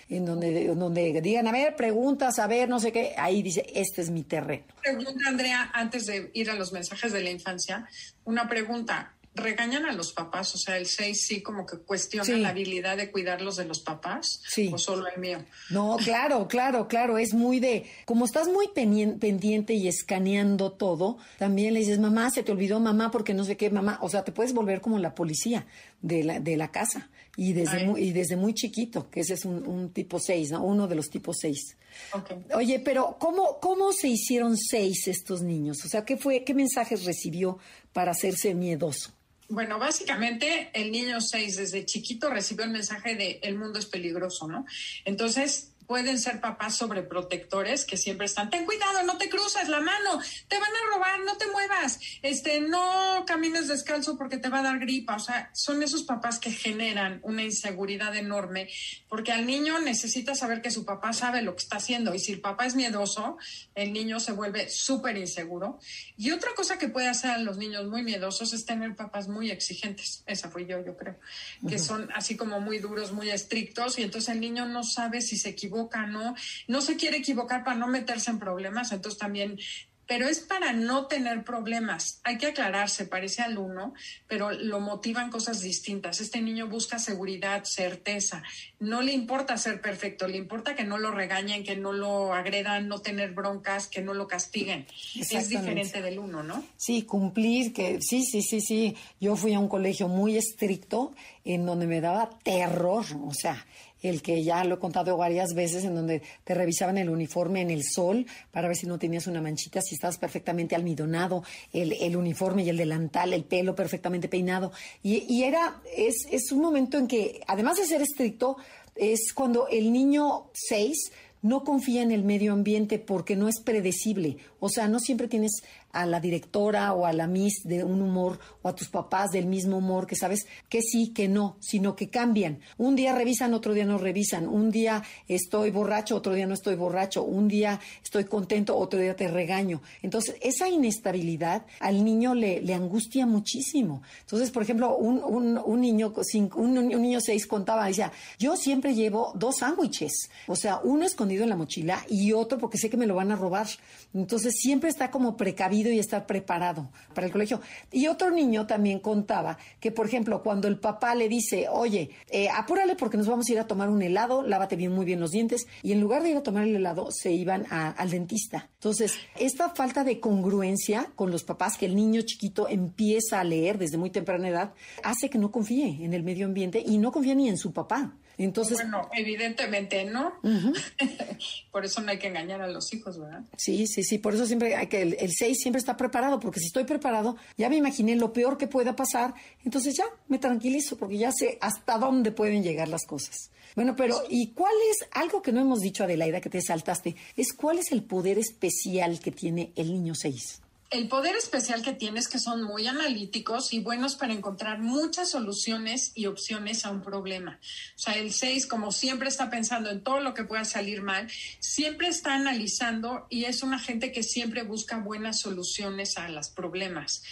A: En donde, donde digan, a ver, preguntas, a ver, no sé qué, ahí dice, este es mi terreno.
B: Pregunta, Andrea, antes de ir a los mensajes de la infancia, una pregunta regañan a los papás, o sea, el 6 sí como que cuestiona sí. la habilidad de cuidarlos de los papás,
A: sí.
B: o solo el mío.
A: No, claro, claro, claro, es muy de, como estás muy pendiente y escaneando todo, también le dices, mamá, se te olvidó mamá porque no sé qué, mamá, o sea, te puedes volver como la policía de la, de la casa y desde, muy, y desde muy chiquito, que ese es un, un tipo 6, ¿no? Uno de los tipos 6.
B: Okay.
A: Oye, pero ¿cómo, ¿cómo se hicieron seis estos niños? O sea, ¿qué fue, qué mensajes recibió para hacerse miedoso?
B: Bueno, básicamente el niño 6 desde chiquito recibió el mensaje de el mundo es peligroso, ¿no? Entonces pueden ser papás sobreprotectores que siempre están, ten cuidado, no te cruces la mano, te van a robar, no te muevas, este, no camines descalzo porque te va a dar gripa. O sea, son esos papás que generan una inseguridad enorme porque al niño necesita saber que su papá sabe lo que está haciendo y si el papá es miedoso, el niño se vuelve súper inseguro. Y otra cosa que puede hacer a los niños muy miedosos es tener papás muy exigentes. Esa fui yo, yo creo, que uh -huh. son así como muy duros, muy estrictos y entonces el niño no sabe si se equivoca equivoca, ¿no? No se quiere equivocar para no meterse en problemas, entonces también pero es para no tener problemas. Hay que aclararse, parece al uno, pero lo motivan cosas distintas. Este niño busca seguridad, certeza. No le importa ser perfecto, le importa que no lo regañen, que no lo agredan, no tener broncas, que no lo castiguen. Es diferente del uno, ¿no?
A: Sí, cumplir, que sí, sí, sí, sí. Yo fui a un colegio muy estricto en donde me daba terror, o sea, el que ya lo he contado varias veces, en donde te revisaban el uniforme en el sol para ver si no tenías una manchita, si estabas perfectamente almidonado, el, uniforme y el delantal, el pelo perfectamente peinado. Y, y era, es, es un momento en que, además de ser estricto, es cuando el niño 6 no confía en el medio ambiente porque no es predecible. O sea, no siempre tienes a la directora o a la miss de un humor o a tus papás del mismo humor, que sabes que sí, que no, sino que cambian. Un día revisan, otro día no revisan. Un día estoy borracho, otro día no estoy borracho. Un día estoy contento, otro día te regaño. Entonces, esa inestabilidad al niño le, angustia muchísimo. Entonces, por ejemplo, un, un, niño, un, un niño seis contaba, decía, yo siempre llevo dos sándwiches, o sea, uno escondido en la mochila y otro porque sé que me lo van a robar. Entonces, siempre está como precavido y estar preparado para el colegio. Y otro niño también contaba que, por ejemplo, cuando el papá le dice, oye, eh, apúrale porque nos vamos a ir a tomar un helado, lávate bien muy bien los dientes, y en lugar de ir a tomar el helado, se iban al dentista. Entonces, esta falta de congruencia con los papás, que el niño chiquito empieza a leer desde muy temprana edad, hace que no confíe en el medio ambiente y no confía ni en su papá. Entonces,
B: bueno, evidentemente no. por eso no hay que engañar a los hijos, ¿verdad?
A: Sí, sí, sí. Por eso siempre hay que el, el 6 siempre está preparado, porque si estoy preparado, ya me imaginé lo peor que pueda pasar, entonces ya me tranquilizo, porque ya sé hasta dónde pueden llegar las cosas. Bueno, pero ¿y cuál es algo que no hemos dicho, Adelaida, que te saltaste? Es cuál es el poder especial que tiene el niño 6?
B: El poder especial que tienes que son muy analíticos y buenos para encontrar muchas soluciones y opciones a un problema. O sea, el 6, como siempre está pensando en todo lo que pueda salir mal, siempre está analizando y es una gente que siempre busca buenas soluciones a los problemas.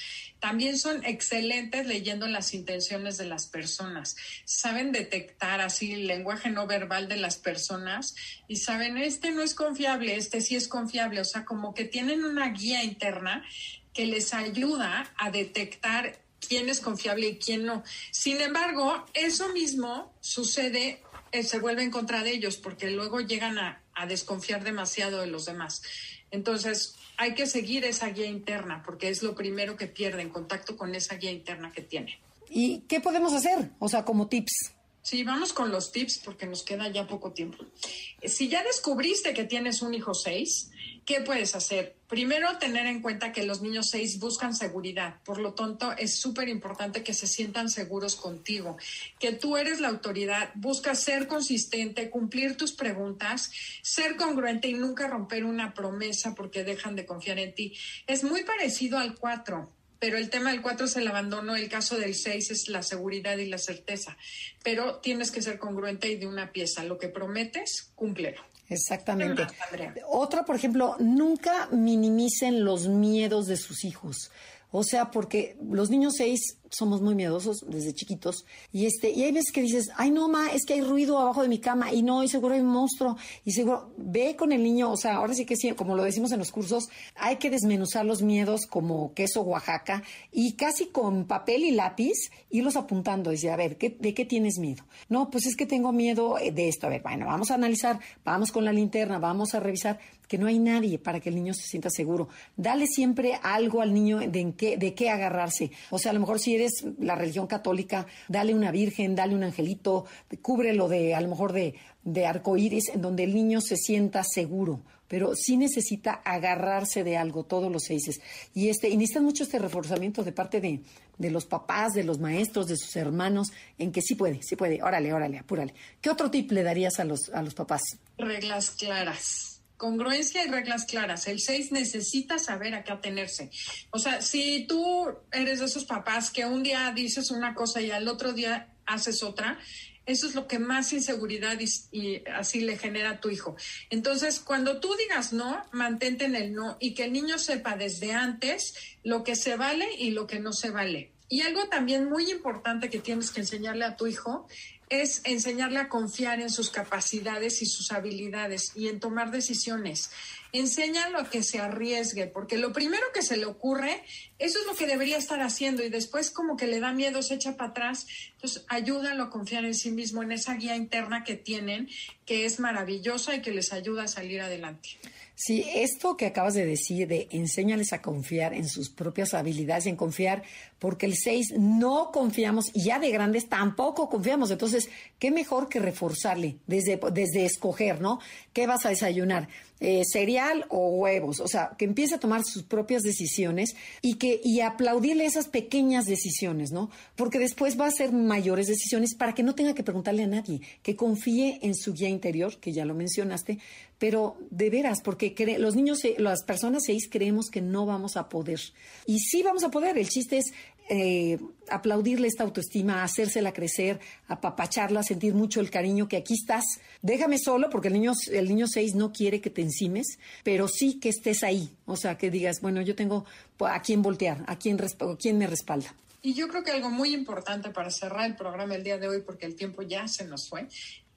B: También son excelentes leyendo las intenciones de las personas. Saben detectar así el lenguaje no verbal de las personas y saben, este no es confiable, este sí es confiable. O sea, como que tienen una guía interna que les ayuda a detectar quién es confiable y quién no. Sin embargo, eso mismo sucede, eh, se vuelve en contra de ellos porque luego llegan a, a desconfiar demasiado de los demás. Entonces, hay que seguir esa guía interna porque es lo primero que pierde en contacto con esa guía interna que tiene.
A: ¿Y qué podemos hacer? O sea, como tips.
B: Sí, vamos con los tips porque nos queda ya poco tiempo. Si ya descubriste que tienes un hijo 6, ¿qué puedes hacer? Primero, tener en cuenta que los niños 6 buscan seguridad. Por lo tanto, es súper importante que se sientan seguros contigo, que tú eres la autoridad. Busca ser consistente, cumplir tus preguntas, ser congruente y nunca romper una promesa porque dejan de confiar en ti. Es muy parecido al 4 pero el tema del 4 es el abandono, el caso del 6 es la seguridad y la certeza, pero tienes que ser congruente y de una pieza, lo que prometes, cúmplelo.
A: Exactamente. Otra, por ejemplo, nunca minimicen los miedos de sus hijos. O sea, porque los niños seis somos muy miedosos desde chiquitos y este y hay veces que dices, "Ay, no, ma, es que hay ruido abajo de mi cama y no, y seguro hay un monstruo." Y seguro ve con el niño, o sea, ahora sí que sí, como lo decimos en los cursos, hay que desmenuzar los miedos como queso Oaxaca y casi con papel y lápiz irlos apuntando, dice, "A ver, ¿qué, ¿de qué tienes miedo?" No, pues es que tengo miedo de esto. A ver, bueno, vamos a analizar, vamos con la linterna, vamos a revisar que no hay nadie para que el niño se sienta seguro. Dale siempre algo al niño de, en qué, de qué agarrarse. O sea, a lo mejor si eres la religión católica, dale una virgen, dale un angelito, cúbrelo de, a lo mejor de, de arcoíris, en donde el niño se sienta seguro. Pero sí necesita agarrarse de algo, todos los seis. Y, este, necesitan mucho este reforzamiento de parte de, de los papás, de los maestros, de sus hermanos, en que sí puede, sí puede. Órale, órale, apúrale. ¿Qué otro tip le darías a los, a los papás?
B: Reglas claras congruencia y reglas claras. El 6 necesita saber a qué atenerse. O sea, si tú eres de esos papás que un día dices una cosa y al otro día haces otra, eso es lo que más inseguridad y, así le genera a tu hijo. Entonces, cuando tú digas no, mantente en el no y que el niño sepa desde antes lo que se vale y lo que no se vale. Y algo también muy importante que tienes que enseñarle a tu hijo es enseñarle a confiar en sus capacidades y sus habilidades y en tomar decisiones. Enséñalo a que se arriesgue, porque lo primero que se le ocurre, eso es lo que debería estar haciendo y después como que le da miedo, se echa para atrás. Entonces, ayúdalo a confiar en sí mismo, en esa guía interna que tienen, que es maravillosa y que les ayuda a salir adelante.
A: Sí, esto que acabas de decir, de enséñales a confiar en sus propias habilidades, en confiar, porque el 6 no confiamos y ya de grandes tampoco confiamos. Entonces, qué mejor que reforzarle desde, desde escoger, ¿no? ¿Qué vas a desayunar? eh, cereal o huevos, o sea, que empiece a tomar sus propias decisiones y que y aplaudirle esas pequeñas decisiones, ¿no? Porque después va a hacer mayores decisiones para que no tenga que preguntarle a nadie, que confíe en su guía interior, que ya lo mencionaste, pero de veras, porque los niños, las personas seis creemos que no vamos a poder. Y sí vamos a poder, el chiste es eh, aplaudirle esta autoestima, hacérsela crecer, apapacharla, sentir mucho el cariño que aquí estás. Déjame solo porque el niño el niño 6 no quiere que te encimes, pero sí que estés ahí, o sea, que digas, bueno, yo tengo a quién voltear, a quién, quién me respalda.
B: Y yo creo que algo muy importante para cerrar el programa el día de hoy, porque el tiempo ya se nos fue,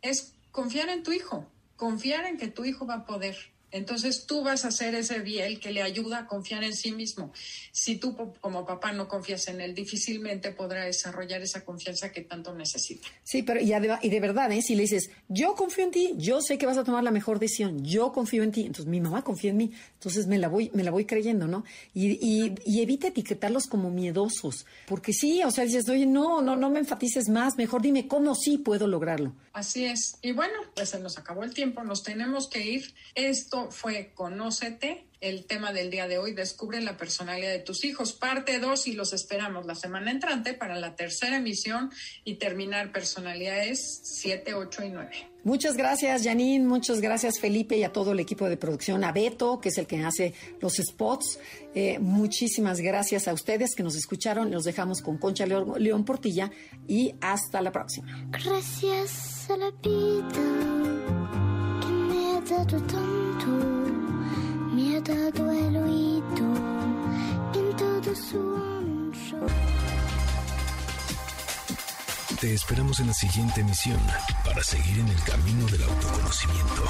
B: es confiar en tu hijo, confiar en que tu hijo va a poder entonces tú vas a ser ese biel que le ayuda a confiar en sí mismo. Si tú como papá no confías en él, difícilmente podrá desarrollar esa confianza que tanto necesita.
A: Sí, pero y de, y de verdad, ¿eh? si le dices, yo confío en ti, yo sé que vas a tomar la mejor decisión, yo confío en ti, entonces mi mamá confía en mí, entonces me la voy, me la voy creyendo, ¿no? Y, y, y evita etiquetarlos como miedosos, porque sí, o sea, dices, oye, no, no, no me enfatices más, mejor dime cómo sí puedo lograrlo.
B: Así es. Y bueno, pues se nos acabó el tiempo, nos tenemos que ir. Esto fue Conócete, el tema del día de hoy, Descubre la personalidad de tus hijos, parte 2 y los esperamos la semana entrante para la tercera emisión y terminar personalidades 7, 8 y 9.
A: Muchas gracias, Janine. Muchas gracias, Felipe, y a todo el equipo de producción. A Beto, que es el que hace los spots. Eh, muchísimas gracias a ustedes que nos escucharon. Los dejamos con Concha León, León Portilla y hasta la próxima.
D: Gracias a la vida dato tanto, mi ha dado el oído en todo su ancho.
C: Te esperamos en la siguiente emisión para seguir en el camino del autoconocimiento.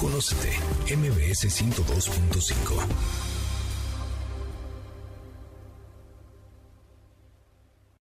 C: Conócete, MBS 102.5.